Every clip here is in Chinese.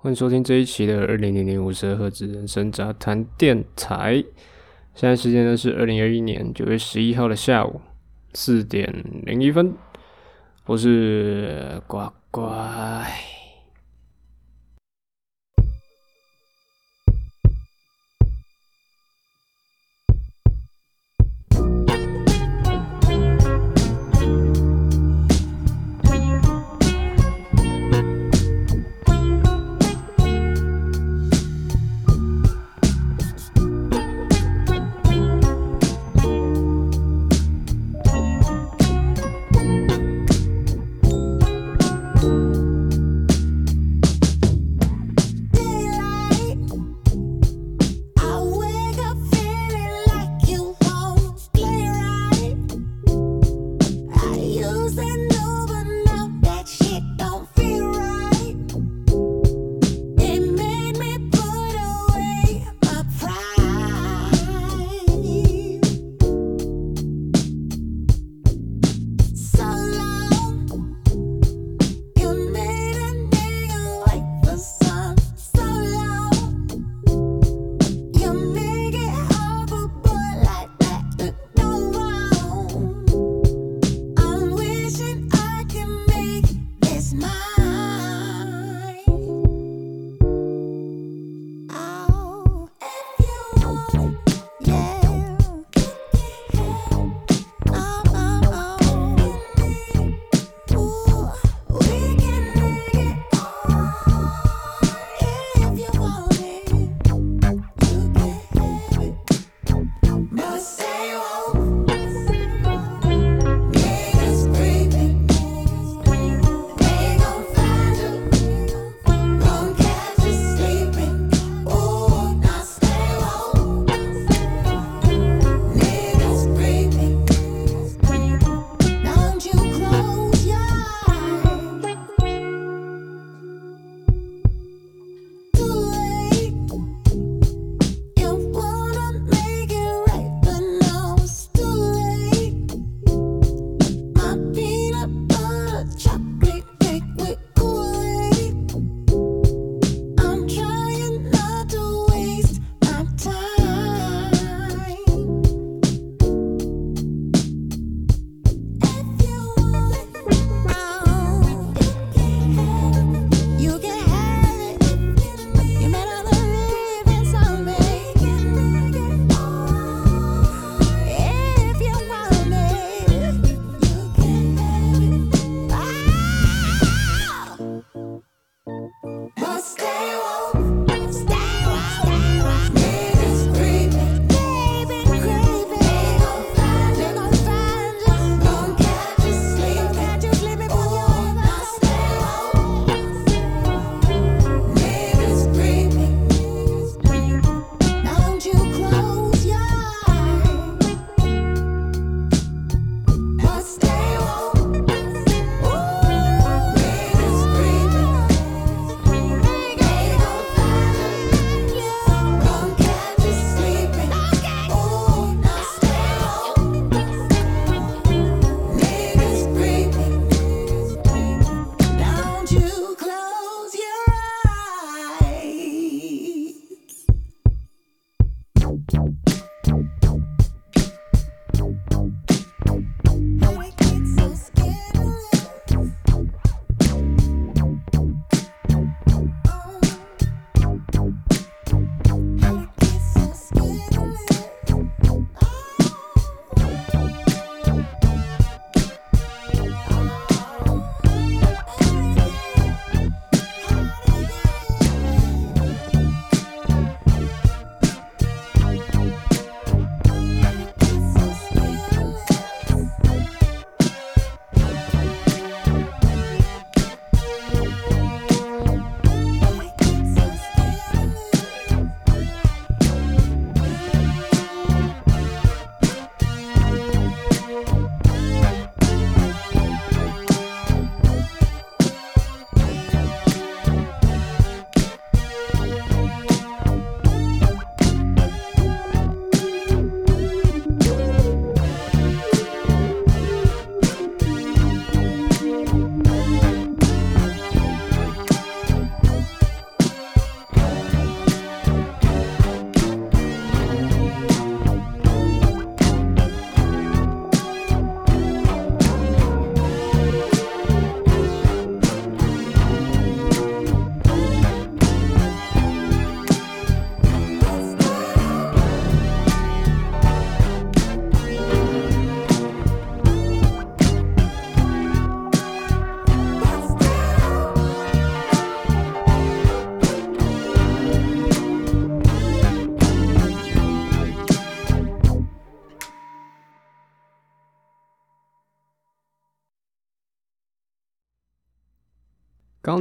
欢迎收听这一期的二零零零五十二赫兹人生杂谈电台。现在时间呢是二零二一年九月十一号的下午四点零一分。我是呱呱。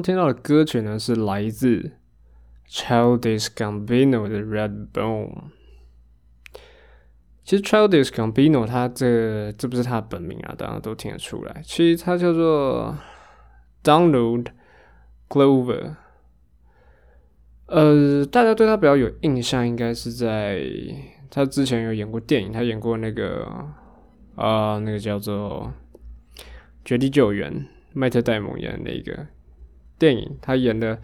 听到的歌曲呢，是来自 Childish Gambino 的 Redbone。其实 Childish Gambino 他这这不是他本名啊，大家都听得出来。其实他叫做 Donald Glover。呃，大家对他比较有印象，应该是在他之前有演过电影，他演过那个啊，那个叫做《绝地救援》，迈特戴蒙演的那个电影，他演的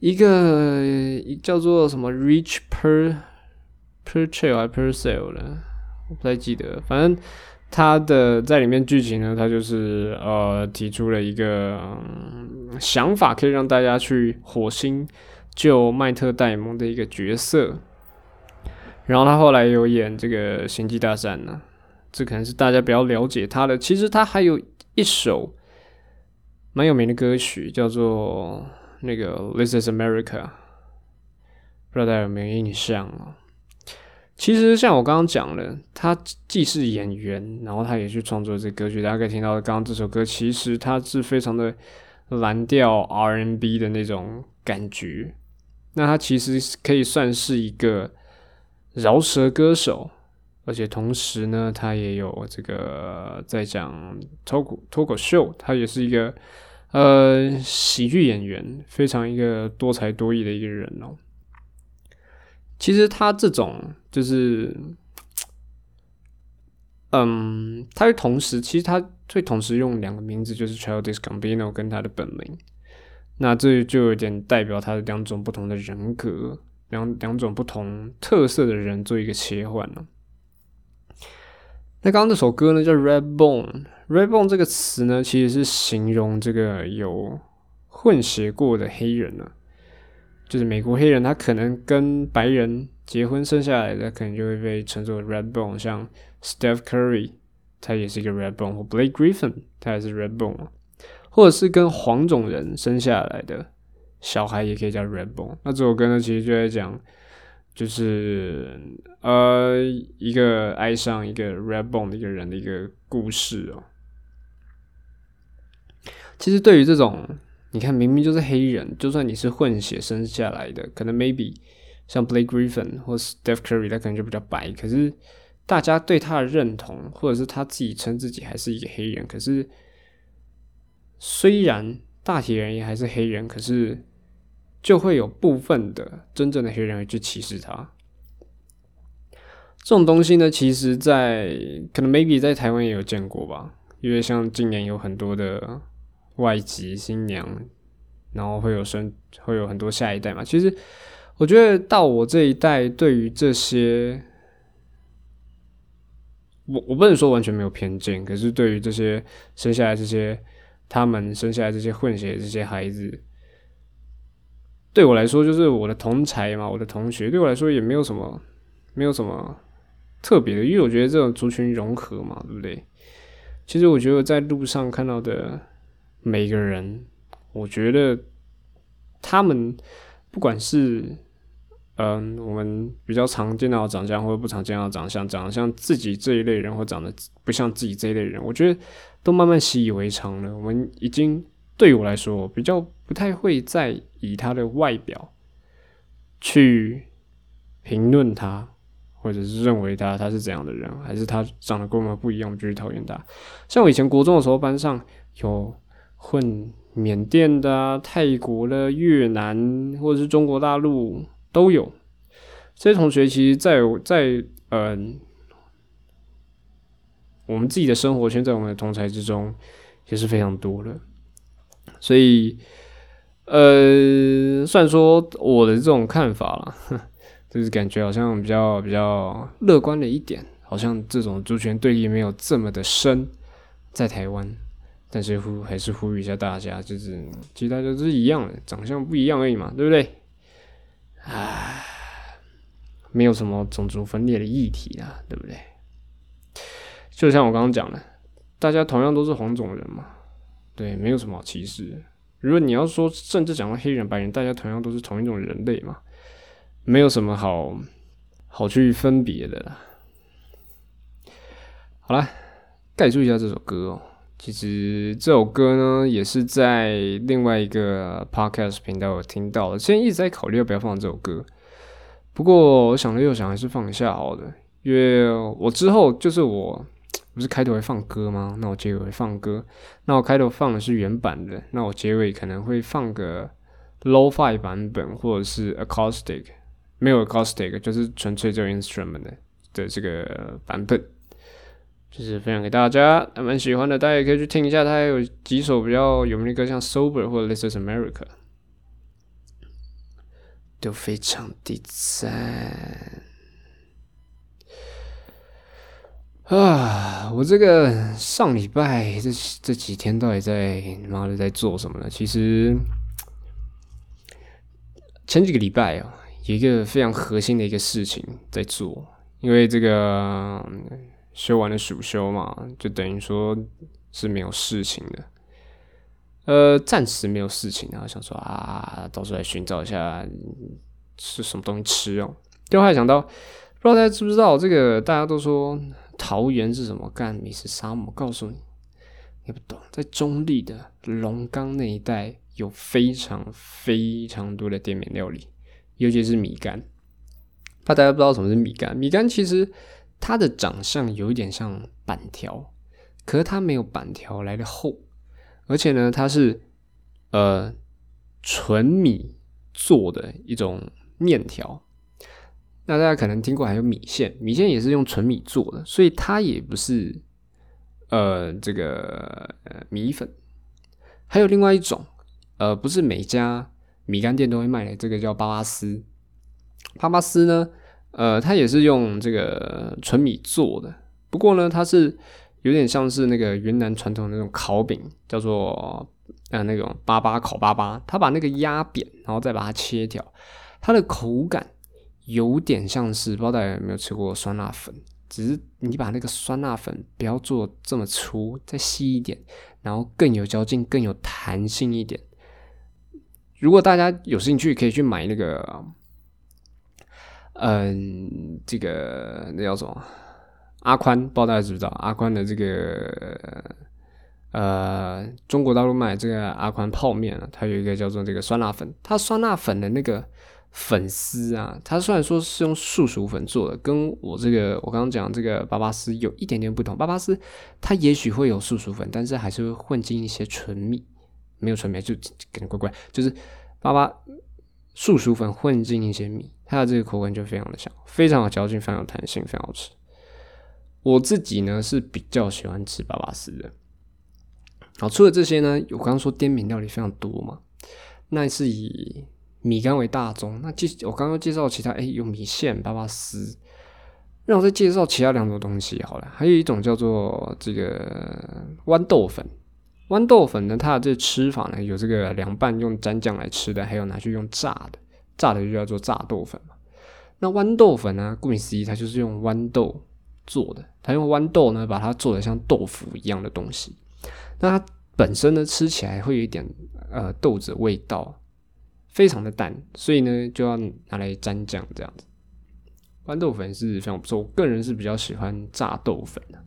一个叫做什么 Rich Per Percel 还 Percel 的，我不太记得。反正他的在里面剧情呢，他就是呃提出了一个嗯想法，可以让大家去火星。救麦特戴蒙的一个角色，然后他后来有演这个《星际大战》呢，这可能是大家比较了解他的。其实他还有一首蛮有名的歌曲，叫做那个《This Is America》，不知道大家有没有印象啊？其实像我刚刚讲的，他既是演员，然后他也去创作这歌曲。大家可以听到刚刚这首歌，其实它是非常的蓝调 R&B 的那种感觉。那他其实可以算是一个饶舌歌手，而且同时呢，他也有这个在讲脱口脱口秀，他也是一个呃喜剧演员，非常一个多才多艺的一个人哦。其实他这种就是，嗯，他会同时，其实他会同时用两个名字，就是 Childish Gambino 跟他的本名。那这就有点代表他的两种不同的人格，两两种不同特色的人做一个切换了。那刚刚那首歌呢，叫《Red Bone》，《Red Bone》这个词呢，其实是形容这个有混血过的黑人呢，就是美国黑人，他可能跟白人结婚生下来的，可能就会被称作 Red Bone。像 Steph Curry，他也是一个 Red Bone，或 Blake Griffin，他也是 Red Bone。或者是跟黄种人生下来的小孩也可以叫 Red Bone。那这首歌呢，其实就在讲，就是呃一个爱上一个 Red Bone 的一个人的一个故事哦。其实对于这种，你看明明就是黑人，就算你是混血生下来的，可能 maybe 像 Blake Griffin 或 Steph Curry，他可能就比较白，可是大家对他的认同，或者是他自己称自己还是一个黑人，可是。虽然大体人也还是黑人，可是就会有部分的真正的黑人会去歧视他。这种东西呢，其实，在可能 maybe 在台湾也有见过吧，因为像今年有很多的外籍新娘，然后会有生会有很多下一代嘛。其实我觉得到我这一代，对于这些，我我不能说完全没有偏见，可是对于这些生下来这些。他们生下来这些混血这些孩子，对我来说就是我的同才嘛，我的同学，对我来说也没有什么，没有什么特别的，因为我觉得这种族群融合嘛，对不对？其实我觉得在路上看到的每个人，我觉得他们不管是。嗯，我们比较常见到的长相，或者不常见到的长相，长得像自己这一类人，或长得不像自己这一类人，我觉得都慢慢习以为常了。我们已经对我来说，比较不太会再以他的外表去评论他，或者是认为他他是怎样的人，还是他长得跟我们不一样，我们就去讨厌他。像我以前国中的时候，班上有混缅甸的、泰国的、越南，或者是中国大陆。都有这些同学，其实，在在嗯，我们自己的生活圈，在我们的同才之中，也是非常多的。所以，呃，虽然说我的这种看法啦，就是感觉好像比较比较乐观了一点，好像这种族群对立没有这么的深，在台湾，但是呼还是呼吁一下大家，就是其实大家都是一样的，长相不一样而已嘛，对不对？唉，没有什么种族分裂的议题啊，对不对？就像我刚刚讲的，大家同样都是黄种人嘛，对，没有什么歧视。如果你要说，甚至讲到黑人、白人，大家同样都是同一种人类嘛，没有什么好好去分别的啦。好了，概述一下这首歌哦。其实这首歌呢，也是在另外一个 podcast 频道有听到的。现在一直在考虑要不要放这首歌，不过我想了又想，还是放一下好的，因为我之后就是我不是开头会放歌吗？那我结尾会放歌。那我开头放的是原版的，那我结尾可能会放个 lo-fi 版本，或者是 acoustic，没有 acoustic，就是纯粹就 instrument 的的这个版本。就是分享给大家，还蛮喜欢的，大家也可以去听一下。他还有几首比较有名的歌，像《Sober》或者《This Is America》，都非常的赞。啊，我这个上礼拜这这几天到底在妈的在做什么呢？其实前几个礼拜啊，有一个非常核心的一个事情在做，因为这个。修完了暑修嘛，就等于说是没有事情的，呃，暂时没有事情啊，想说啊，到时候来寻找一下是什么东西吃哦。后还想到，不知道大家知不知道这个？大家都说桃园是什么干美食沙漠？告诉你，你不懂，在中立的龙岗那一带有非常非常多的店面料理，尤其是米干。怕大家不知道什么是米干，米干其实。它的长相有一点像板条，可是它没有板条来的厚，而且呢，它是呃纯米做的一种面条。那大家可能听过还有米线，米线也是用纯米做的，所以它也不是呃这个米粉。还有另外一种，呃，不是每家米干店都会卖的，这个叫巴巴斯。巴巴斯呢？呃，它也是用这个纯米做的，不过呢，它是有点像是那个云南传统那种烤饼，叫做呃那种粑粑烤粑粑，它把那个压扁，然后再把它切条，它的口感有点像是，不知道大家有没有吃过酸辣粉，只是你把那个酸辣粉不要做这么粗，再细一点，然后更有嚼劲、更有弹性一点。如果大家有兴趣，可以去买那个。嗯，这个那叫什么？阿宽，不知道大家知不知道？阿宽的这个呃，中国大陆卖这个阿宽泡面啊，它有一个叫做这个酸辣粉。它酸辣粉的那个粉丝啊，它虽然说是用素薯粉做的，跟我这个我刚刚讲这个巴巴斯有一点点不同。巴巴斯它也许会有素薯粉，但是还是会混进一些纯米，没有纯米就感觉怪怪，就是巴巴素薯粉混进一些米。它的这个口感就非常的香，非常有嚼劲，非常有弹性，非常好吃。我自己呢是比较喜欢吃巴巴斯的。好，除了这些呢，我刚刚说滇缅料理非常多嘛，那是以米干为大宗。那介我刚刚介绍其他，哎，有米线、巴巴斯，让我再介绍其他两种东西好了。还有一种叫做这个豌豆粉。豌豆粉呢，它的这吃法呢，有这个凉拌用蘸酱来吃的，还有拿去用炸的。炸的就叫做炸豆粉嘛。那豌豆粉呢？顾名思义，它就是用豌豆做的。它用豌豆呢，把它做的像豆腐一样的东西。那它本身呢，吃起来会有一点呃豆子味道，非常的淡，所以呢，就要拿来沾酱这样子。豌豆粉是非常不错，我个人是比较喜欢炸豆粉的。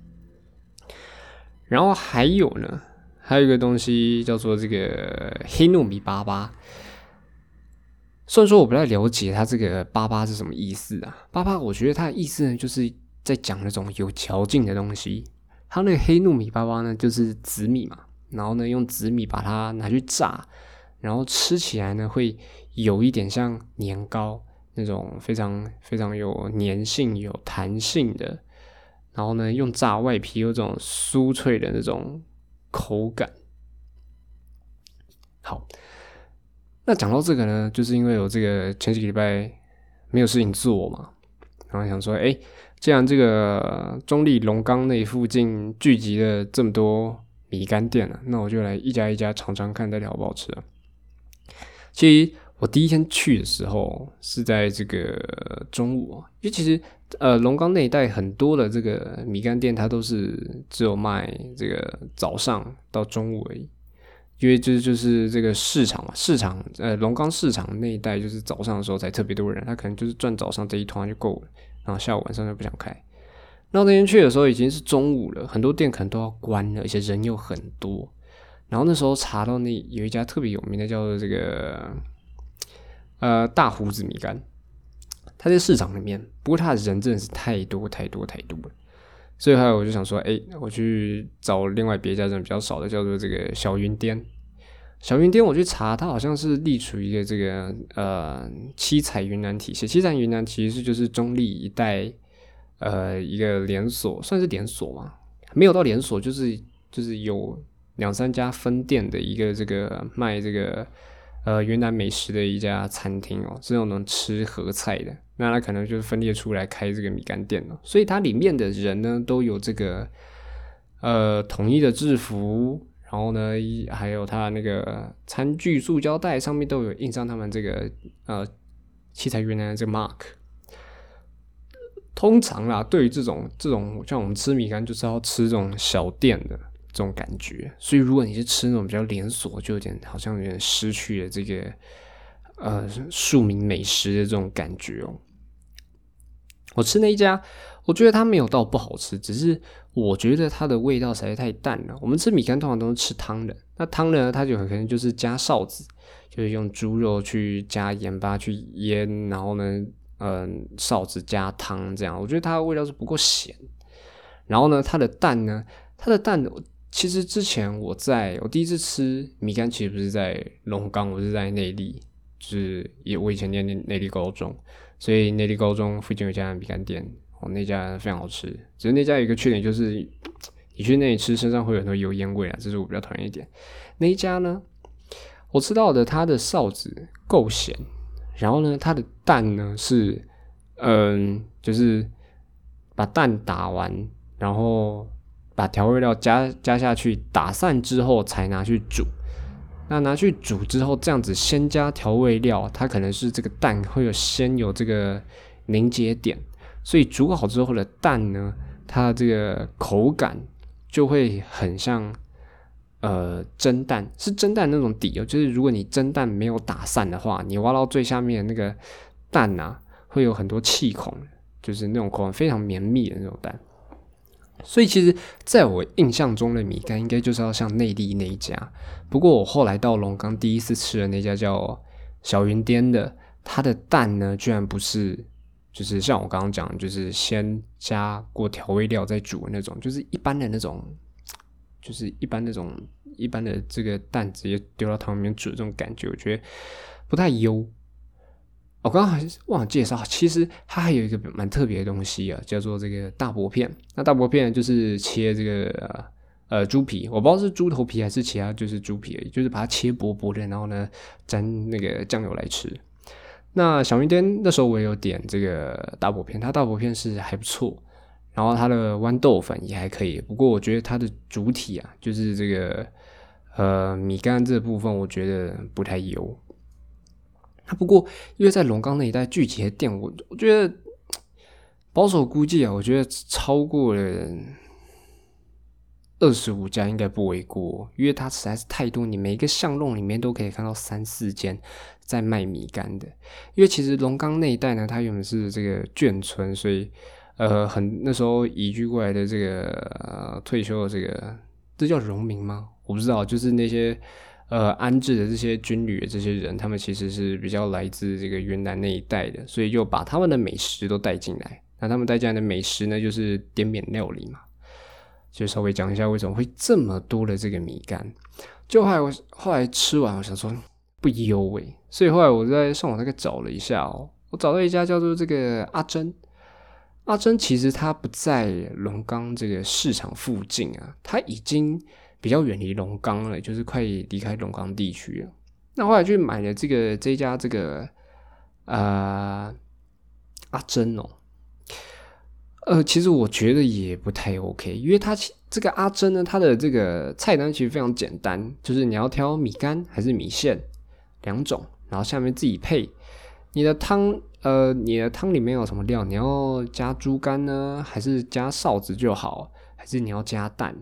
然后还有呢，还有一个东西叫做这个黑糯米粑粑。虽然说我不太了解它这个“粑粑”是什么意思啊，“粑粑”我觉得它的意思呢，就是在讲那种有嚼劲的东西。它那个黑糯米粑粑呢，就是紫米嘛，然后呢用紫米把它拿去炸，然后吃起来呢会有一点像年糕那种非常非常有粘性、有弹性的，然后呢用炸外皮有种酥脆的那种口感。好。那讲到这个呢，就是因为我这个前几个礼拜没有事情做嘛，然后想说，哎，既然这个中立龙岗那附近聚集了这么多米干店了，那我就来一家一家尝尝看到底好不好吃啊。其实我第一天去的时候是在这个中午，因为其实呃龙岗那一带很多的这个米干店，它都是只有卖这个早上到中午而已。因为这就是这个市场嘛，市场呃龙岗市场那一带就是早上的时候才特别多人，他可能就是赚早上这一团就够了，然后下午晚上就不想开。那那天去的时候已经是中午了，很多店可能都要关了，而且人又很多。然后那时候查到那有一家特别有名的，叫做这个呃大胡子米干，它在市场里面，不过它的人真的是太多太多太多了。所以后来我就想说，哎，我去找另外别家人比较少的，叫做这个小云店。小云店我去查，它好像是隶属一个这个呃七彩云南体系。七彩云南其实就是中立一带呃一个连锁，算是连锁嘛？没有到连锁，就是就是有两三家分店的一个这个卖这个呃云南美食的一家餐厅哦，是那种能吃合菜的。那它可能就是分裂出来开这个米干店了。所以它里面的人呢都有这个呃统一的制服。然后呢，还有它那个餐具塑胶袋上面都有印上他们这个呃七彩云南的这个 mark。通常啦，对于这种这种像我们吃米干就是要吃这种小店的这种感觉，所以如果你是吃那种比较连锁，就有点好像有点失去了这个呃庶民美食的这种感觉哦。我吃那一家，我觉得它没有到不好吃，只是。我觉得它的味道实在太淡了。我们吃米干通常都是吃汤的，那汤呢，它就很可能就是加臊子，就是用猪肉去加盐巴去腌，然后呢，嗯，臊子加汤这样。我觉得它的味道是不够咸。然后呢，它的蛋呢，它的蛋，其实之前我在我第一次吃米干，其实不是在龙岗，我是在内地，就是也我以前念内地高中，所以内地高中附近有一家米干店。哦，那家非常好吃，只是那家有一个缺点，就是你去那里吃，身上会有很多油烟味啊，这是我比较讨厌一点。那一家呢，我吃到的它的臊子够咸，然后呢，它的蛋呢是，嗯，就是把蛋打完，然后把调味料加加下去，打散之后才拿去煮。那拿去煮之后，这样子先加调味料，它可能是这个蛋会有先有这个凝结点。所以煮好之后的蛋呢，它的这个口感就会很像呃蒸蛋，是蒸蛋那种底哦。就是如果你蒸蛋没有打散的话，你挖到最下面那个蛋呐，会有很多气孔，就是那种口感非常绵密的那种蛋。所以其实在我印象中的米干应该就是要像内地那一家。不过我后来到龙岗第一次吃的那家叫小云颠的，它的蛋呢居然不是。就是像我刚刚讲，就是先加过调味料再煮的那种，就是一般的那种，就是一般那种一般的这个蛋直接丢到汤里面煮的这种感觉，我觉得不太优。我刚刚还忘了介绍，其实它还有一个蛮特别的东西啊，叫做这个大薄片。那大薄片就是切这个呃猪皮，我不知道是猪头皮还是其他，就是猪皮而已，就是把它切薄薄的，然后呢沾那个酱油来吃。那小云店那时候我也有点这个大薄片，它大薄片是还不错，然后它的豌豆粉也还可以，不过我觉得它的主体啊，就是这个呃米干这部分，我觉得不太油。那不过因为在龙岗那一带聚集的店，我我觉得保守估计啊，我觉得超过了二十五家应该不为过，因为它实在是太多，你每一个巷弄里面都可以看到三四间。在卖米干的，因为其实龙岗那一带呢，它原本是这个眷村，所以呃，很那时候移居过来的这个呃退休的这个，这叫农民吗？我不知道，就是那些呃安置的这些军旅的这些人，他们其实是比较来自这个云南那一带的，所以就把他们的美食都带进来。那他们带进来的美食呢，就是滇缅料理嘛，就稍微讲一下为什么会这么多的这个米干。就后来我后来吃完，我想说。不优味，所以后来我在上网大概找了一下哦，我找到一家叫做这个阿珍。阿珍其实它不在龙岗这个市场附近啊，它已经比较远离龙岗了，就是快离开龙岗地区了。那后来就买了这个这家这个呃阿珍哦，呃，其实我觉得也不太 OK，因为它这个阿珍呢，它的这个菜单其实非常简单，就是你要挑米干还是米线。两种，然后下面自己配。你的汤，呃，你的汤里面有什么料？你要加猪肝呢，还是加臊子就好？还是你要加蛋？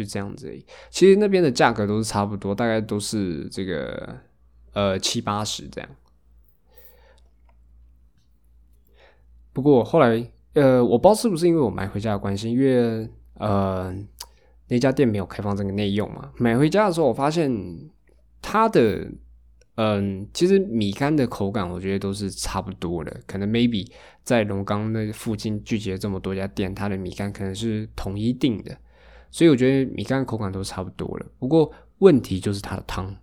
就这样子。其实那边的价格都是差不多，大概都是这个呃七八十这样。不过后来呃，我不知道是不是因为我买回家的关系，因为呃那家店没有开放这个内用嘛。买回家的时候，我发现它的嗯，其实米干的口感，我觉得都是差不多的。可能 maybe 在龙岗那附近聚集了这么多家店，它的米干可能是统一定的，所以我觉得米干口感都差不多了。不过问题就是它的汤，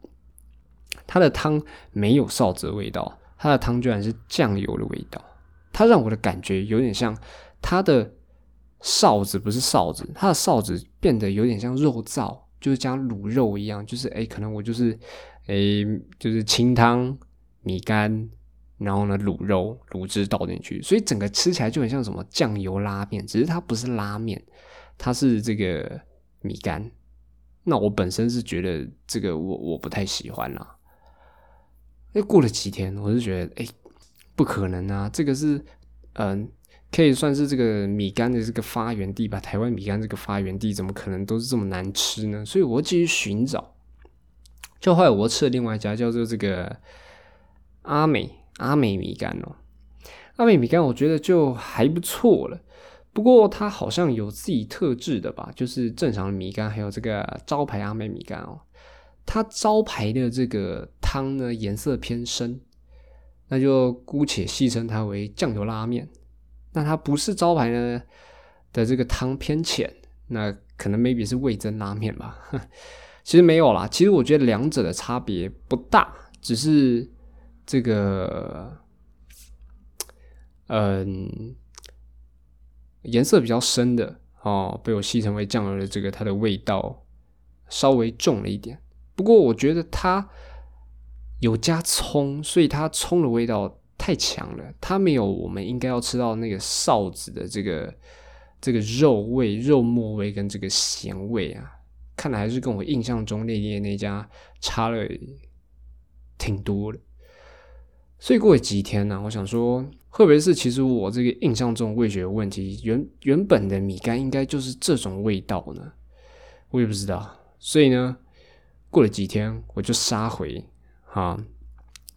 它的汤没有臊子的味道，它的汤居然是酱油的味道。它让我的感觉有点像它的臊子不是臊子，它的臊子变得有点像肉燥，就是加卤肉一样，就是哎，可能我就是哎，就是清汤米干，然后呢卤肉卤汁倒进去，所以整个吃起来就很像什么酱油拉面，只是它不是拉面，它是这个米干。那我本身是觉得这个我我不太喜欢啦。哎，过了几天，我是觉得哎。不可能啊！这个是，嗯，可以算是这个米干的这个发源地吧？台湾米干这个发源地，怎么可能都是这么难吃呢？所以我继续寻找，就后来我吃了另外一家叫做这个阿美阿美米干哦，阿美米干我觉得就还不错了，不过它好像有自己特质的吧？就是正常的米干，还有这个招牌阿美米干哦，它招牌的这个汤呢颜色偏深。那就姑且戏称它为酱油拉面。那它不是招牌呢的这个汤偏浅，那可能 maybe 是味增拉面吧。其实没有啦，其实我觉得两者的差别不大，只是这个嗯颜色比较深的哦，被我戏称为酱油的这个它的味道稍微重了一点。不过我觉得它。有加葱，所以它葱的味道太强了，它没有我们应该要吃到那个臊子的这个这个肉味、肉末味跟这个咸味啊，看来还是跟我印象中那店那家差了挺多的。所以过了几天呢，我想说，会不会是其实我这个印象中味觉有问题？原原本的米干应该就是这种味道呢？我也不知道。所以呢，过了几天，我就杀回。啊，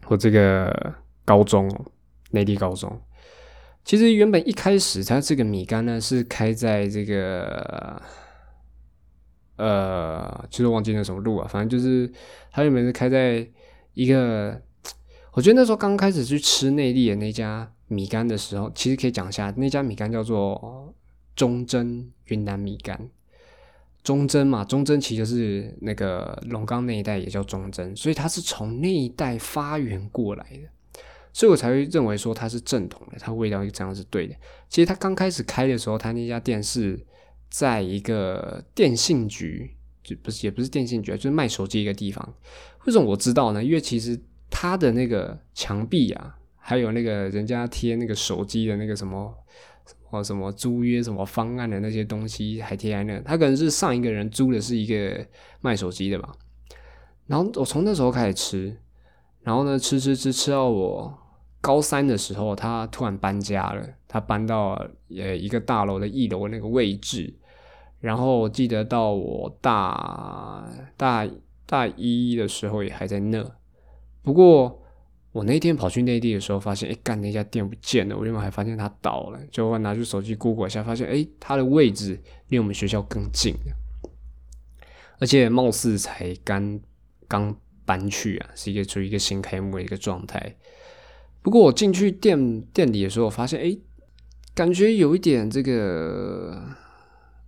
我这个高中，内地高中，其实原本一开始它这个米干呢是开在这个，呃，其实忘记那什么路啊，反正就是它原本是开在一个，我觉得那时候刚开始去吃内地的那家米干的时候，其实可以讲一下那家米干叫做忠贞云南米干。忠贞嘛，忠贞其实就是那个龙岗那一带也叫忠贞，所以它是从那一带发源过来的，所以我才会认为说它是正统的，它味道这样是对的。其实它刚开始开的时候，它那家店是在一个电信局，就不是也不是电信局，就是卖手机一个地方。为什么我知道呢？因为其实它的那个墙壁啊，还有那个人家贴那个手机的那个什么。或什么租约什么方案的那些东西还贴在那，他可能是上一个人租的是一个卖手机的吧。然后我从那时候开始吃，然后呢吃吃吃吃到我高三的时候，他突然搬家了，他搬到呃一个大楼的一楼那个位置。然后记得到我大大大一的时候也还在那，不过。我那天跑去内地的时候，发现哎，干那家店不见了。我另外还发现它倒了，就我拿出手机 Google 一下，发现哎，它的位置离我们学校更近而且貌似才刚刚搬去啊，是一个处于一个新开幕的一个状态。不过我进去店店里的时候，我发现哎，感觉有一点这个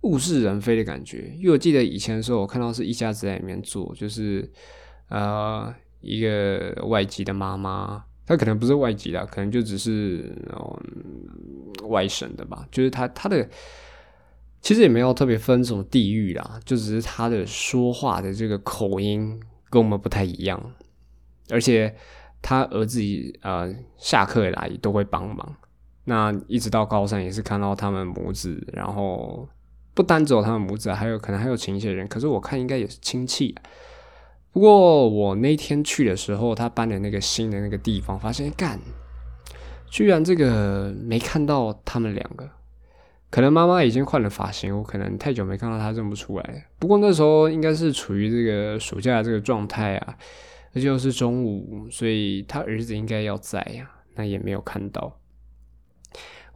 物是人非的感觉。因为我记得以前的时候，我看到是一家子在里面做，就是呃。一个外籍的妈妈，她可能不是外籍的，可能就只是嗯外省的吧。就是她她的其实也没有特别分什么地域啦，就只是她的说话的这个口音跟我们不太一样。而且他儿子呃下课来都会帮忙。那一直到高三也是看到他们母子，然后不单只有他们母子，还有可能还有请一些人。可是我看应该也是亲戚。不过我那天去的时候，他搬的那个新的那个地方，发现干，居然这个没看到他们两个。可能妈妈已经换了发型，我可能太久没看到她认不出来。不过那时候应该是处于这个暑假这个状态啊，而且又是中午，所以他儿子应该要在呀，那也没有看到。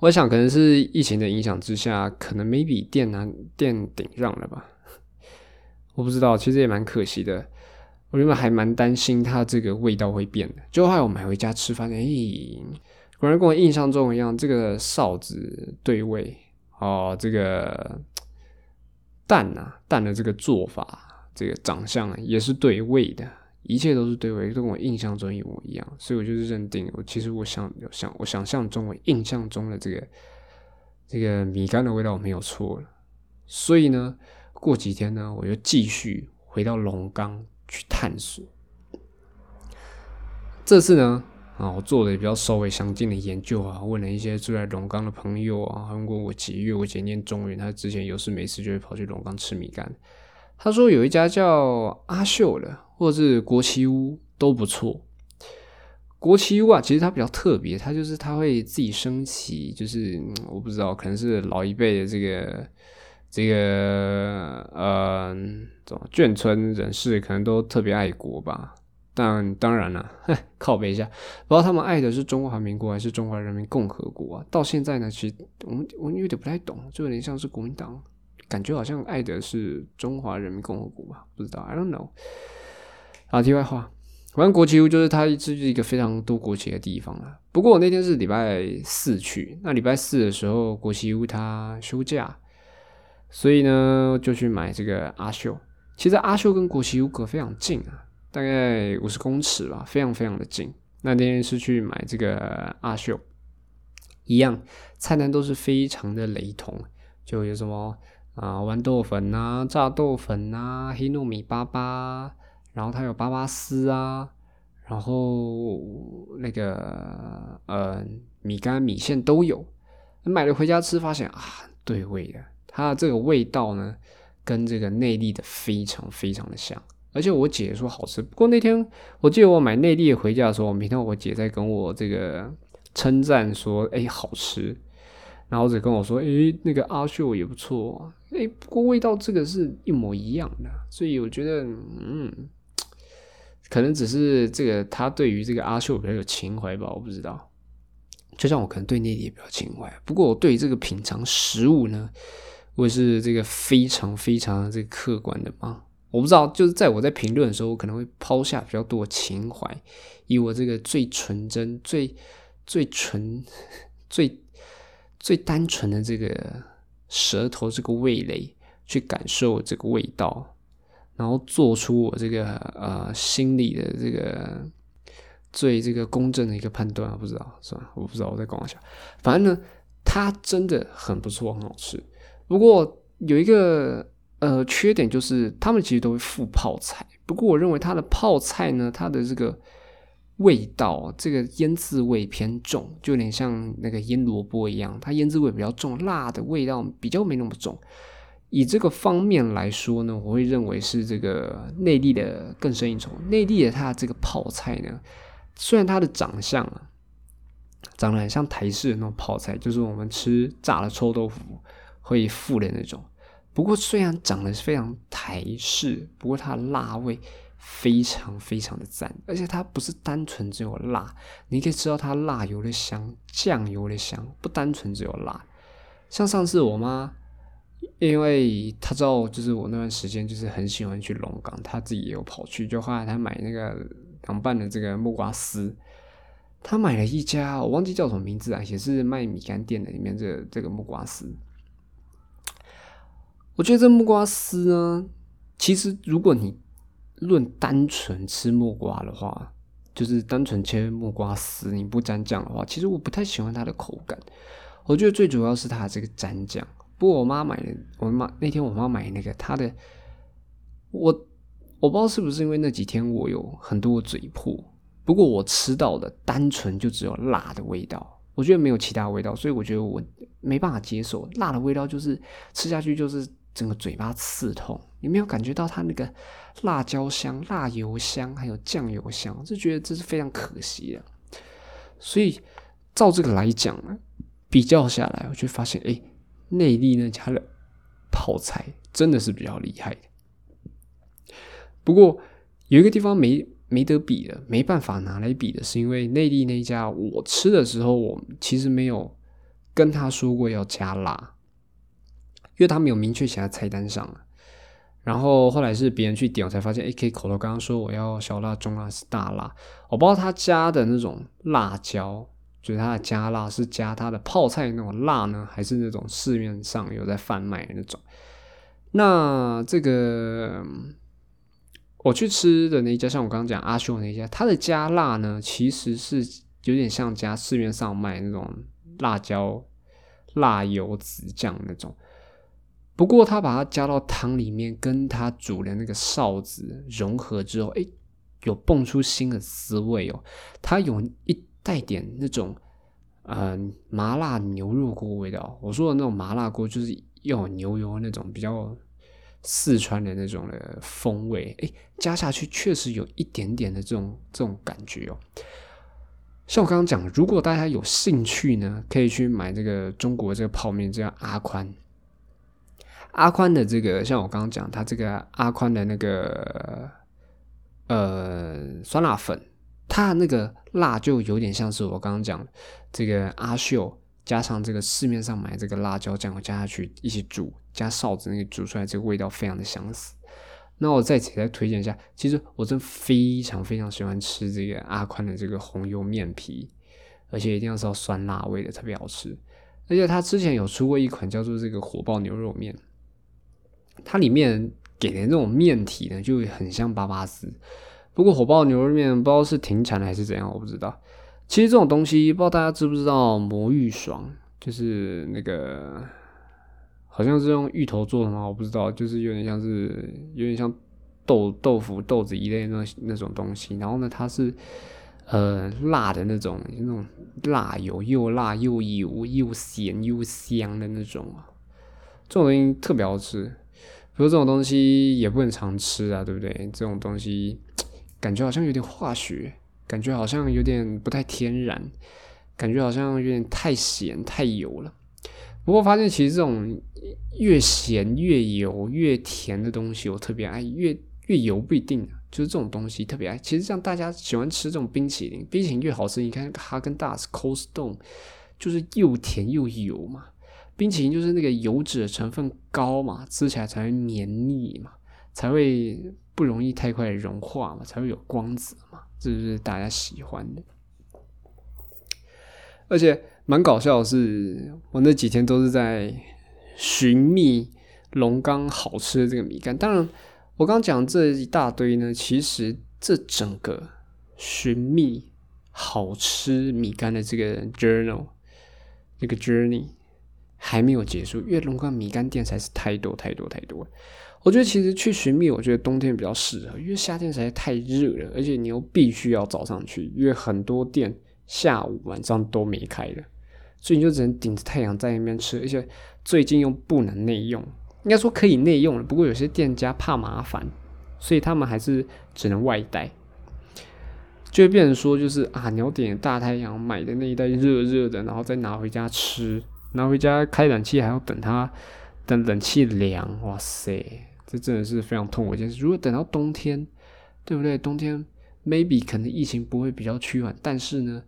我想可能是疫情的影响之下，可能 maybe 店难店顶让了吧，我不知道，其实也蛮可惜的。我原本还蛮担心它这个味道会变的，就后来我买回家吃饭，哎，果然跟我印象中一样，这个臊子对味哦，这个蛋啊蛋的这个做法，这个长相也是对味的。一切都是对味，跟我印象中一模一样，所以我就是认定，我其实我想想我想象中我印象中的这个这个米干的味道没有错了。所以呢，过几天呢，我就继续回到龙岗去探索。这次呢，啊，我做的比较稍微详尽的研究啊，问了一些住在龙岗的朋友啊，问过我姐，因为我姐念中原，她之前有事没事就会跑去龙岗吃米干。他说有一家叫阿秀的，或者是国旗屋都不错。国旗屋啊，其实它比较特别，它就是它会自己升起，就是我不知道，可能是老一辈的这个这个呃，怎么眷村人士可能都特别爱国吧。但当然了，靠背一下，不知道他们爱的是中华民国还是中华人民共和国啊？到现在呢，其实我们我们有点不太懂，就有点像是国民党。感觉好像爱的是中华人民共和国吧？不知道，I don't know。啊，题外话，反正国旗屋就是它一直是一个非常多国旗的地方啊。不过我那天是礼拜四去，那礼拜四的时候国旗屋它休假，所以呢就去买这个阿秀。其实阿秀跟国旗屋隔非常近啊，大概五十公尺吧，非常非常的近。那天是去买这个阿秀，一样菜单都是非常的雷同，就有什么。啊，豌豆粉啊，炸豆粉啊，黑糯米粑粑，然后它有粑粑丝啊，然后那个呃米干米线都有。买了回家吃，发现啊，对味的，它的这个味道呢，跟这个内地的非常非常的像。而且我姐说好吃，不过那天我记得我买内地回家的时候，每天我姐在跟我这个称赞说，哎，好吃。然后只跟我说，诶，那个阿秀也不错，诶，不过味道这个是一模一样的，所以我觉得，嗯，可能只是这个他对于这个阿秀比较有情怀吧，我不知道。就像我可能对内地也比较情怀，不过我对这个品尝食物呢，我是这个非常非常这个客观的嘛。我不知道，就是在我在评论的时候，我可能会抛下比较多情怀，以我这个最纯真、最最纯、最。最单纯的这个舌头，这个味蕾去感受这个味道，然后做出我这个呃心里的这个最这个公正的一个判断，不知道是吧？我不知道，我再讲一下。反正呢，它真的很不错，很好吃。不过有一个呃缺点，就是他们其实都会附泡菜。不过我认为它的泡菜呢，它的这个。味道这个腌制味偏重，就有点像那个腌萝卜一样，它腌制味比较重，辣的味道比较没那么重。以这个方面来说呢，我会认为是这个内地的更胜一筹。内地的它这个泡菜呢，虽然它的长相啊，长得很像台式的那种泡菜，就是我们吃炸的臭豆腐会富的那种。不过虽然长得是非常台式，不过它的辣味。非常非常的赞，而且它不是单纯只有辣，你可以吃到它辣油的香、酱油的香，不单纯只有辣。像上次我妈，因为她知道就是我那段时间就是很喜欢去龙岗，她自己也有跑去，就后来她买那个凉拌的这个木瓜丝，她买了一家我忘记叫什么名字啊，也是卖米干店的里面这这个木瓜丝。我觉得这木瓜丝呢，其实如果你论单纯吃木瓜的话，就是单纯切木瓜丝，你不沾酱的话，其实我不太喜欢它的口感。我觉得最主要是它这个沾酱。不过我妈买的，我妈那天我妈买那个，她的我我不知道是不是因为那几天我有很多嘴破。不过我吃到的单纯就只有辣的味道，我觉得没有其他味道，所以我觉得我没办法接受辣的味道，就是吃下去就是整个嘴巴刺痛。你没有感觉到它那个辣椒香、辣油香，还有酱油香，就觉得这是非常可惜的。所以照这个来讲呢，比较下来，我就发现，哎，内地那家的泡菜真的是比较厉害的。不过有一个地方没没得比的，没办法拿来比的，是因为内地那家我吃的时候，我其实没有跟他说过要加辣，因为他没有明确写在菜单上然后后来是别人去点，我才发现，哎，可以口头刚刚说我要小辣、中辣是大辣，我不知道他加的那种辣椒，就是他的加辣是加他的泡菜那种辣呢，还是那种市面上有在贩卖那种？那这个我去吃的那一家，像我刚刚讲阿秀那家，他的加辣呢，其实是有点像加市面上卖那种辣椒、辣油、子酱那种。不过他把它加到汤里面，跟他煮的那个臊子融合之后，哎，有蹦出新的滋味哦。它有一带点那种，嗯，麻辣牛肉锅味道。我说的那种麻辣锅，就是要有牛油那种比较四川的那种的风味。哎，加下去确实有一点点的这种这种感觉哦。像我刚刚讲，如果大家有兴趣呢，可以去买这个中国这个泡面，叫阿宽。阿宽的这个，像我刚刚讲，他这个阿宽的那个呃酸辣粉，它那个辣就有点像是我刚刚讲这个阿秀加上这个市面上买这个辣椒酱，加下去一起煮，加臊子那个煮出来，这个味道非常的相似。那我再再推荐一下，其实我真非常非常喜欢吃这个阿宽的这个红油面皮，而且一定要是要酸辣味的，特别好吃。而且他之前有出过一款叫做这个火爆牛肉面。它里面给的那种面体呢，就很像巴巴斯。不过火爆牛肉面不知道是停产了还是怎样，我不知道。其实这种东西，不知道大家知不知道，魔芋爽就是那个，好像是用芋头做的吗？我不知道，就是有点像是有点像豆豆腐豆子一类那那种东西。然后呢，它是呃辣的那种，那种辣油又辣又油又咸又香的那种，这种东西特别好吃。不过这种东西也不能常吃啊，对不对？这种东西感觉好像有点化学，感觉好像有点不太天然，感觉好像有点太咸太油了。不过发现其实这种越咸越油越甜的东西，我特别爱。越越油不一定啊，就是这种东西特别爱。其实像大家喜欢吃这种冰淇淋，冰淇淋越好吃。你看哈根达斯、Cold Stone，就是又甜又油嘛。冰淇淋就是那个油脂的成分高嘛，吃起来才会黏腻嘛，才会不容易太快融化嘛，才会有光泽嘛，这就是大家喜欢的。而且蛮搞笑的是，我那几天都是在寻觅龙岗好吃的这个米干。当然，我刚讲这一大堆呢，其实这整个寻觅好吃米干的这个 journal，这个 journey。还没有结束，因为龙岗米干店才是太多太多太多。我觉得其实去寻觅，我觉得冬天比较适合，因为夏天实在太热了，而且你又必须要早上去，因为很多店下午晚上都没开的，所以你就只能顶着太阳在那边吃。而且最近又不能内用，应该说可以内用了，不过有些店家怕麻烦，所以他们还是只能外带，就会变成说就是啊，你要点大太阳买的那一袋热热的，然后再拿回家吃。拿回家开冷气还要等它等冷气凉，哇塞，这真的是非常痛苦一件事。如果等到冬天，对不对？冬天 maybe 可能疫情不会比较趋缓，但是呢，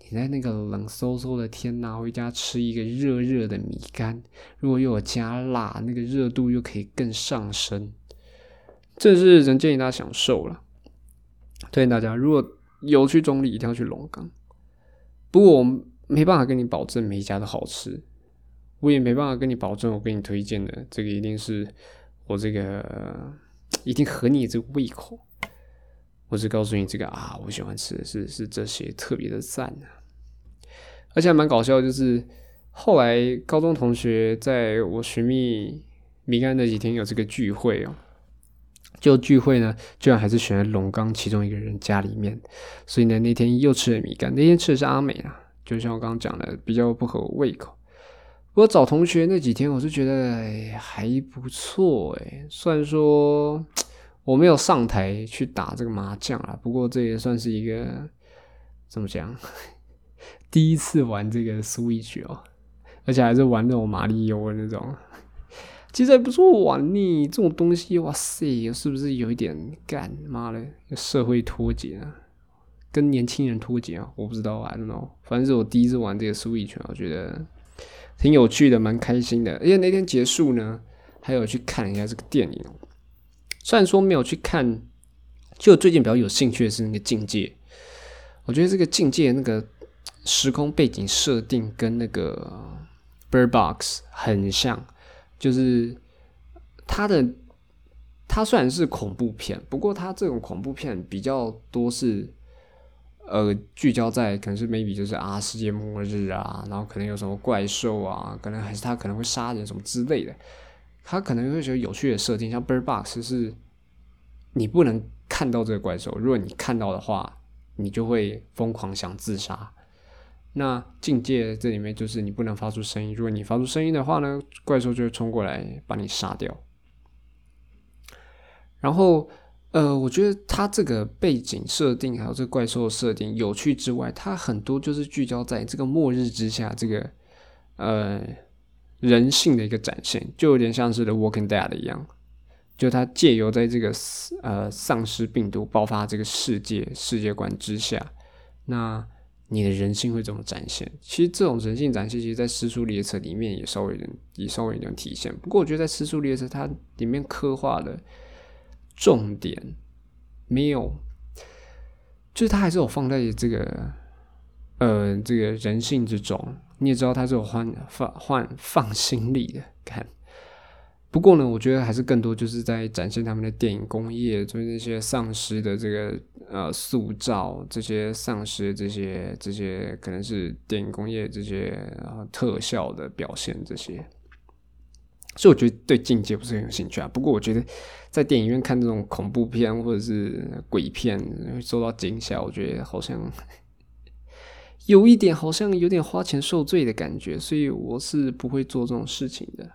你在那个冷飕飕的天拿回家吃一个热热的米干，如果又有加辣，那个热度又可以更上升，这是人间一大家享受了。推荐大家，如果有去中立，一定要去龙岗。不过我。没办法跟你保证每一家都好吃，我也没办法跟你保证我给你推荐的这个一定是我这个一定合你这个胃口。我只告诉你这个啊，我喜欢吃的是是这些特别的赞啊，而且还蛮搞笑，就是后来高中同学在我寻觅米干那几天有这个聚会哦，就聚会呢，居然还是选了龙岗其中一个人家里面，所以呢那天又吃了米干，那天吃的是阿美啊。就像我刚刚讲的，比较不合我胃口。不过找同学那几天，我是觉得还不错诶。虽然说我没有上台去打这个麻将啊，不过这也算是一个怎么讲？第一次玩这个 Switch 哦，而且还是玩那种马里欧的那种，其实还不错玩呢。这种东西，哇塞，是不是有一点干？妈的，社会脱节啊！跟年轻人脱节啊？我不知道，I don't know。反正是我第一次玩这个 Switch，我觉得挺有趣的，蛮开心的。而且那天结束呢，还有去看一下这个电影。虽然说没有去看，就最近比较有兴趣的是那个境界。我觉得这个境界那个时空背景设定跟那个《Bird Box》很像，就是它的它虽然是恐怖片，不过它这种恐怖片比较多是呃聚焦在可能是 maybe 就是啊世界末日啊，然后可能有什么怪兽啊，可能还是他可能会杀人什么之类的。他可能会觉得有趣的设定，像 Bird Box 是，你不能看到这个怪兽，如果你看到的话，你就会疯狂想自杀。那境界这里面就是你不能发出声音，如果你发出声音的话呢，怪兽就会冲过来把你杀掉。然后，呃，我觉得它这个背景设定还有这个怪兽设定有趣之外，它很多就是聚焦在这个末日之下，这个呃。人性的一个展现，就有点像是《The Walking Dead》一样，就他借由在这个呃丧尸病毒爆发这个世界世界观之下，那你的人性会怎么展现？其实这种人性展现，其实，在《失速列车》里面也稍微也稍微有点体现。不过，我觉得在《失速列车》它里面刻画的重点没有，就是他还是有放在这个呃这个人性之中。你也知道他是有换放换放心力的，看。不过呢，我觉得还是更多就是在展现他们的电影工业，就是那些丧尸的这个呃塑造，这些丧尸这些这些可能是电影工业这些特效的表现这些。所以我觉得对境界不是很有兴趣啊。不过我觉得在电影院看这种恐怖片或者是鬼片受到惊吓，我觉得好像。有一点好像有点花钱受罪的感觉，所以我是不会做这种事情的。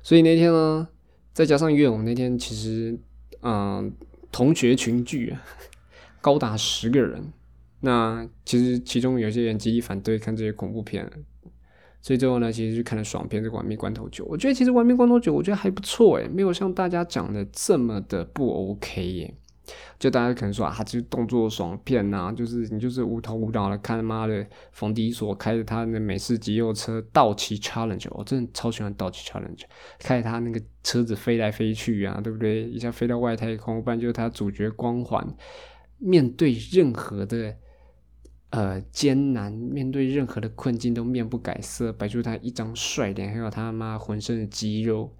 所以那天呢，再加上因为我那天其实，嗯，同学群聚，高达十个人。那其实其中有些人极力反对看这些恐怖片，所以最后呢，其实就看了爽片《这个《玩命关头九》。我觉得其实《玩命关头九》我觉得还不错诶，没有像大家讲的这么的不 OK 耶。就大家可能说啊，就是动作爽片呐，就是你就是无头无脑的看他妈的冯迪所开着他的美式肌肉车道奇 Challenge，我真的超喜欢道奇 Challenge，开着他那个车子飞来飞去啊，对不对？一下飞到外太空，不然就是他主角光环，面对任何的呃艰难，面对任何的困境都面不改色，摆出他一张帅脸，还有他妈浑身的肌肉，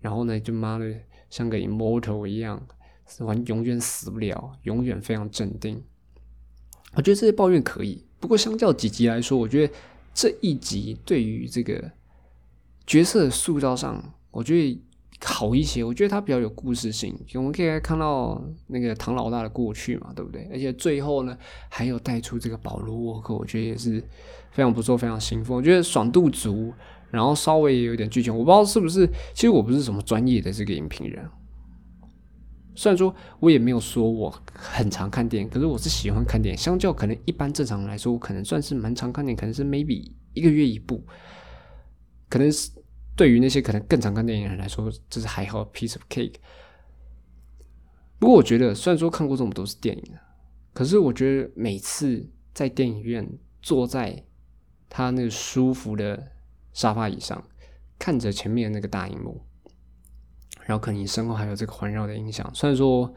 然后呢，就妈的像个 immortal 一样。死完永远死不了，永远非常镇定。我觉得这些抱怨可以，不过相较几集来说，我觉得这一集对于这个角色塑造上，我觉得好一些。我觉得它比较有故事性，我们可以看到那个唐老大的过去嘛，对不对？而且最后呢，还有带出这个保罗沃克，我觉得也是非常不错，非常兴奋。我觉得爽度足，然后稍微也有点剧情，我不知道是不是，其实我不是什么专业的这个影评人。虽然说我也没有说我很常看电影，可是我是喜欢看电影。相较可能一般正常来说，我可能算是蛮常看电影，可能是 maybe 一个月一部。可能是对于那些可能更常看电影的人来说，这是还好 piece of cake。不过我觉得，虽然说看过这么多是电影，可是我觉得每次在电影院坐在他那个舒服的沙发椅上，看着前面那个大荧幕。然后可能你身后还有这个环绕的音响，虽然说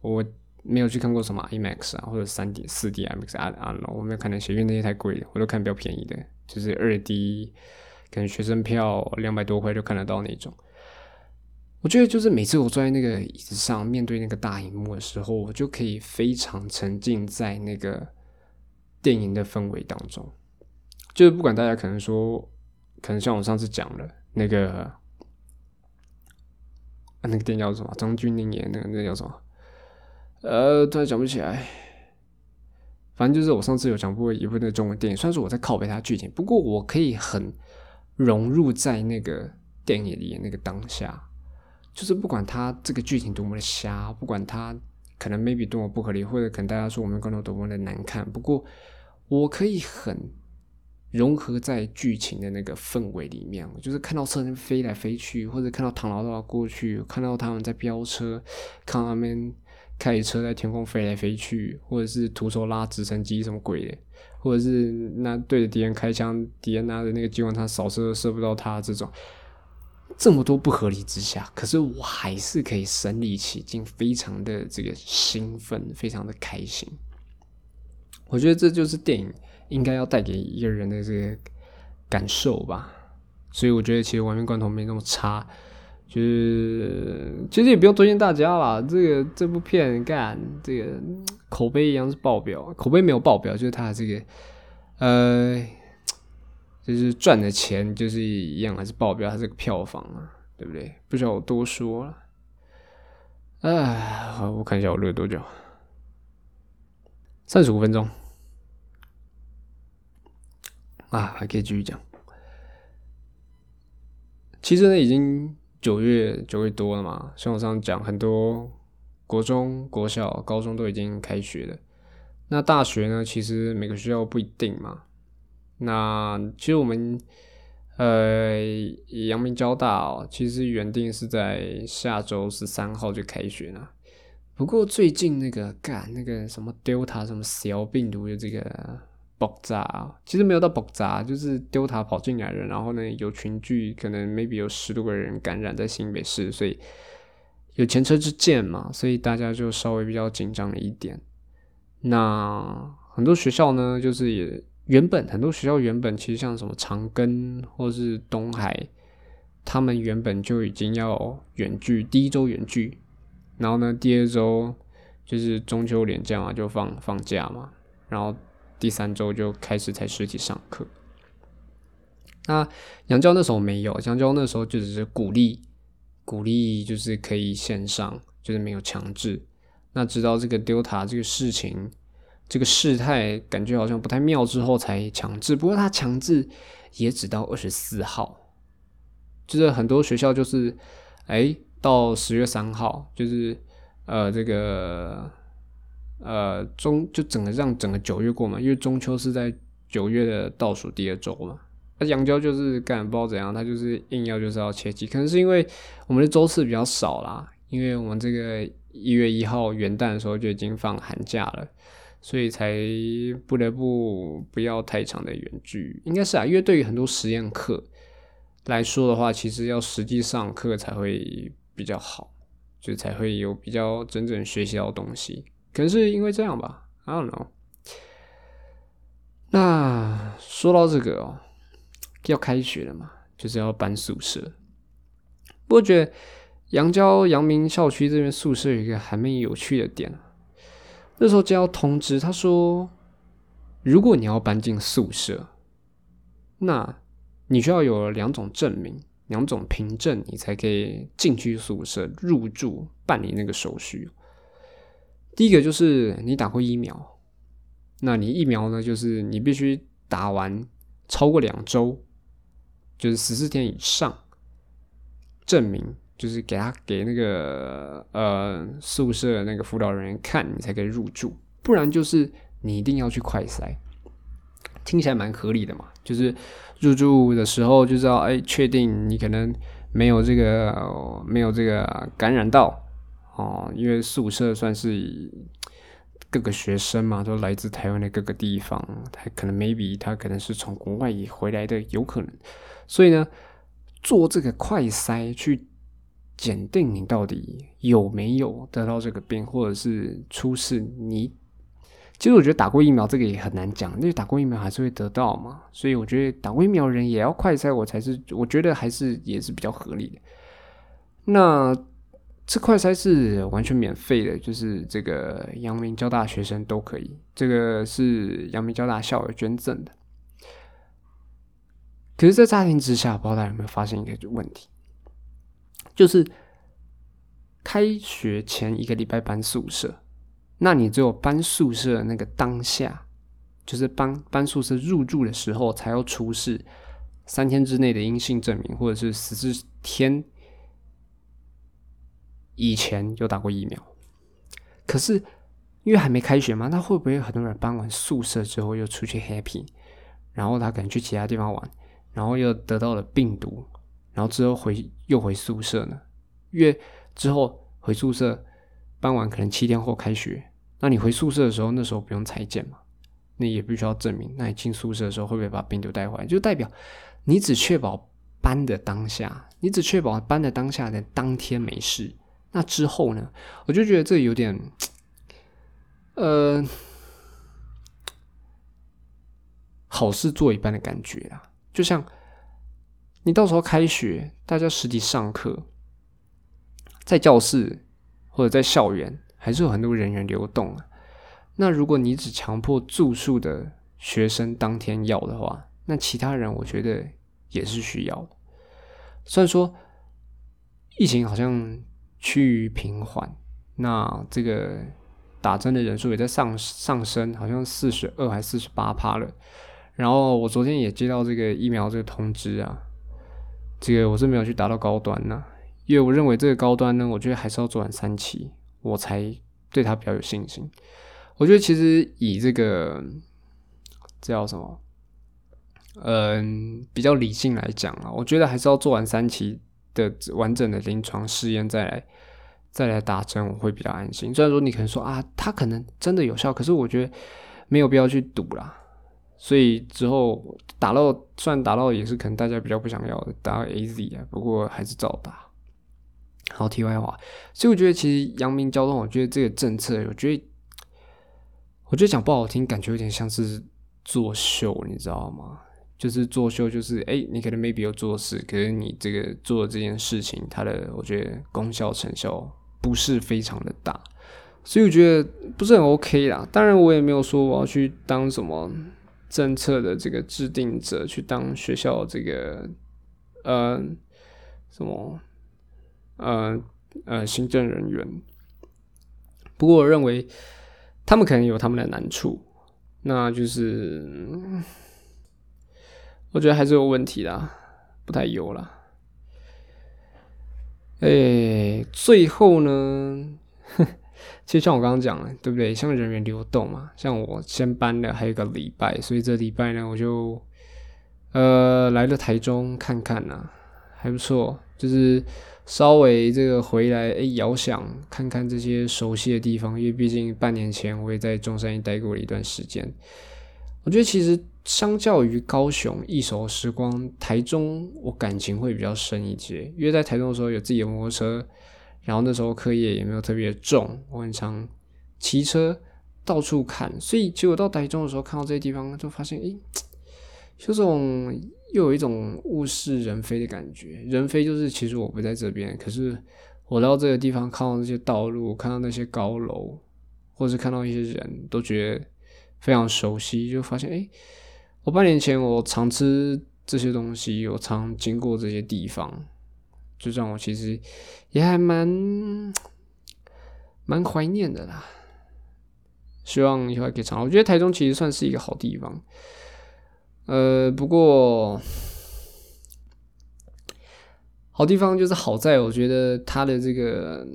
我没有去看过什么 IMAX 啊，或者三 D、四 D IMAX 啊啊，我没有看那些，因为那些太贵了，我都看比较便宜的，就是二 D，可能学生票两百多块就看得到那种。我觉得就是每次我坐在那个椅子上，面对那个大荧幕的时候，我就可以非常沉浸在那个电影的氛围当中。就是不管大家可能说，可能像我上次讲的那个。那个电影叫什么？张钧甯演那个，那叫什么？呃，突然想不起来。反正就是我上次有讲过一部那个中文电影，算是我在靠背它剧情，不过我可以很融入在那个电影里那个当下。就是不管它这个剧情多么的瞎，不管它可能 maybe 多么不合理，或者可能大家说我们观众多么的难看，不过我可以很。融合在剧情的那个氛围里面，就是看到车飞来飞去，或者看到唐老大过去，看到他们在飙车，看他们开着车在天空飞来飞去，或者是徒手拉直升机什么鬼的，或者是那对着敌人开枪，敌人拿着那个激光枪扫射射不到他这种，这么多不合理之下，可是我还是可以身临其境，非常的这个兴奋，非常的开心。我觉得这就是电影应该要带给一个人的这个感受吧。所以我觉得其实《亡命关头》没那么差。就是其实也不用推荐大家啦，这个这部片干这个口碑一样是爆表，口碑没有爆表，就是它的这个呃，就是赚的钱就是一样还是爆表，它这个票房啊，对不对？不需要我多说了。哎，好，我看一下我录了多久，三十五分钟啊，还可以继续讲。其实呢，已经。九月九月多了嘛，像我上讲，很多国中、国小、高中都已经开学了。那大学呢？其实每个学校不一定嘛。那其实我们呃，阳明交大哦，其实原定是在下周十三号就开学了。不过最近那个干那个什么 Delta 什么小病毒的这个。爆炸其实没有到爆炸，就是 Delta 跑进来了，然后呢有群聚，可能 maybe 有十多个人感染在新北市，所以有前车之鉴嘛，所以大家就稍微比较紧张了一点。那很多学校呢，就是也原本很多学校原本其实像什么长庚或是东海，他们原本就已经要远距，第一周远距，然后呢第二周就是中秋连假嘛，就放放假嘛，然后。第三周就开始才实体上课。那杨娇那时候没有，杨娇那时候就只是鼓励，鼓励就是可以线上，就是没有强制。那直到这个丢塔这个事情，这个事态感觉好像不太妙之后才强制。不过他强制也只到二十四号，就是很多学校就是，哎，到十月三号，就是呃这个。呃，中就整个让整个九月过嘛，因为中秋是在九月的倒数第二周嘛。那杨娇就是干不知道怎样，他就是硬要就是要切记，可能是因为我们的周次比较少啦，因为我们这个一月一号元旦的时候就已经放寒假了，所以才不得不不要太长的远距。应该是啊，因为对于很多实验课来说的话，其实要实际上课才会比较好，就才会有比较真正学习到东西。可能是因为这样吧，I don't know。那说到这个哦，要开学了嘛，就是要搬宿舍。不过觉得阳郊阳明校区这边宿舍有一个还蛮有趣的点，那时候接到通知，他说，如果你要搬进宿舍，那你需要有两种证明，两种凭证，你才可以进去宿舍入住，办理那个手续。第一个就是你打过疫苗，那你疫苗呢？就是你必须打完超过两周，就是十四天以上，证明就是给他给那个呃宿舍那个辅导人员看，你才可以入住。不然就是你一定要去快筛，听起来蛮合理的嘛。就是入住的时候就知道，哎，确定你可能没有这个没有这个感染到。哦，因为宿舍算是各个学生嘛，都来自台湾的各个地方，他可能 maybe 他可能是从国外回来的，有可能，所以呢，做这个快筛去检定你到底有没有得到这个病，或者是出事，你其实我觉得打过疫苗这个也很难讲，因为打过疫苗还是会得到嘛，所以我觉得打过疫苗人也要快筛，我才是我觉得还是也是比较合理的。那。这快筛是完全免费的，就是这个阳明交大学生都可以。这个是阳明交大校友捐赠的。可是，在乍听之下，不知道大家有没有发现一个问题，就是开学前一个礼拜搬宿舍，那你只有搬宿舍那个当下，就是搬搬宿舍入住的时候，才要出示三天之内的阴性证明，或者是十四天。以前有打过疫苗，可是因为还没开学嘛，那会不会很多人搬完宿舍之后又出去 happy，然后他可能去其他地方玩，然后又得到了病毒，然后之后回又回宿舍呢？因为之后回宿舍搬完可能七天后开学，那你回宿舍的时候，那时候不用裁剪嘛？那也必须要证明，那你进宿舍的时候会不会把病毒带回来？就代表你只确保搬的当下，你只确保搬的当下的当天没事。那之后呢？我就觉得这有点，呃，好事做一半的感觉啊。就像你到时候开学，大家实体上课，在教室或者在校园，还是有很多人员流动啊。那如果你只强迫住宿的学生当天要的话，那其他人我觉得也是需要。虽然说疫情好像。趋于平缓，那这个打针的人数也在上上升，好像四十二还四十八趴了。然后我昨天也接到这个疫苗这个通知啊，这个我是没有去达到高端呢，因为我认为这个高端呢，我觉得还是要做完三期，我才对他比较有信心。我觉得其实以这个叫什么，嗯，比较理性来讲啊，我觉得还是要做完三期。的完整的临床试验再来再来打针，我会比较安心。虽然说你可能说啊，它可能真的有效，可是我觉得没有必要去赌啦。所以之后打到，算打到也是可能大家比较不想要的，打到 A Z 啊，不过还是照打。好，题外话，所以我觉得其实阳明交通，我觉得这个政策，我觉得我觉得讲不好听，感觉有点像是作秀，你知道吗？就是作秀，就是哎，你可能 maybe 有做事，可是你这个做这件事情，它的我觉得功效成效不是非常的大，所以我觉得不是很 OK 啦。当然，我也没有说我要去当什么政策的这个制定者，去当学校这个呃什么呃呃行政人员。不过，我认为他们可能有他们的难处，那就是。我觉得还是有问题的，不太优了。哎，最后呢，其实像我刚刚讲的，对不对？像人员流动嘛，像我先搬了还有一个礼拜，所以这礼拜呢，我就呃来了台中看看呐，还不错，就是稍微这个回来哎，遥想看看这些熟悉的地方，因为毕竟半年前我也在中山一待过了一段时间。我觉得其实相较于高雄一手时光，台中我感情会比较深一些。因为在台中的时候有自己的摩托车，然后那时候课业也没有特别重，我很常骑车到处看，所以结果到台中的时候看到这些地方，就发现，哎，有种又有一种物是人非的感觉。人非就是其实我不在这边，可是我到这个地方看到那些道路，看到那些高楼，或是看到一些人都觉得。非常熟悉，就发现哎，我半年前我常吃这些东西，我常经过这些地方，就让我其实也还蛮蛮怀念的啦。希望以后还可以常。我觉得台中其实算是一个好地方，呃，不过好地方就是好在，我觉得它的这个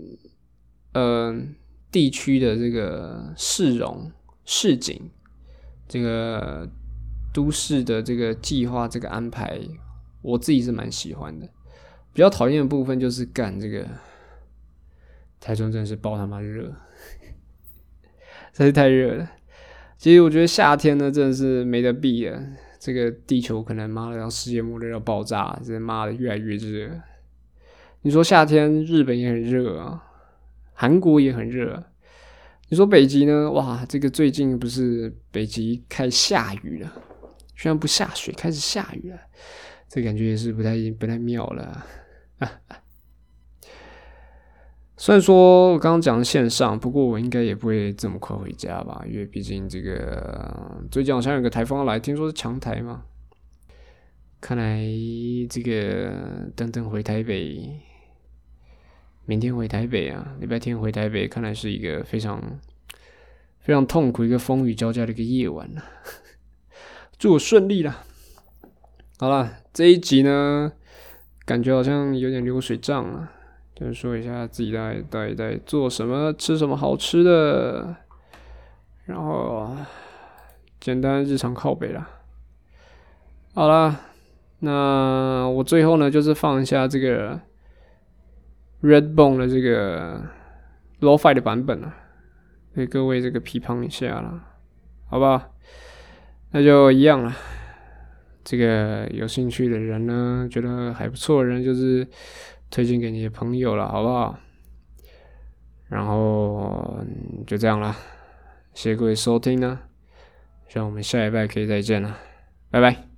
呃地区的这个市容。市景，这个都市的这个计划，这个安排，我自己是蛮喜欢的。比较讨厌的部分就是干这个台中真的是爆他妈热，真是太热了。其实我觉得夏天呢，真的是没得避了。这个地球可能妈的要世界末日要爆炸，这妈的越来越热。你说夏天日本也很热啊，韩国也很热。你说北极呢？哇，这个最近不是北极开始下雨了，虽然不下雪，开始下雨了，这感觉也是不太不太妙了。虽然说我刚刚讲线上，不过我应该也不会这么快回家吧，因为毕竟这个最近好像有个台风来，听说是强台嘛。看来这个等等回台北。明天回台北啊，礼拜天回台北，看来是一个非常非常痛苦、一个风雨交加的一个夜晚了。祝我顺利啦！好了，这一集呢，感觉好像有点流水账了，就是说一下自己在在在做什么、吃什么好吃的，然后简单日常靠北啦。好了，那我最后呢，就是放一下这个。Redbone 的这个 LoFi 的版本啊，给各位这个批判一下啦，好不好？那就一样了。这个有兴趣的人呢，觉得还不错的人，就是推荐给你的朋友了，好不好？然后就这样了，谢谢各位收听呢，希望我们下一拜可以再见了，拜拜。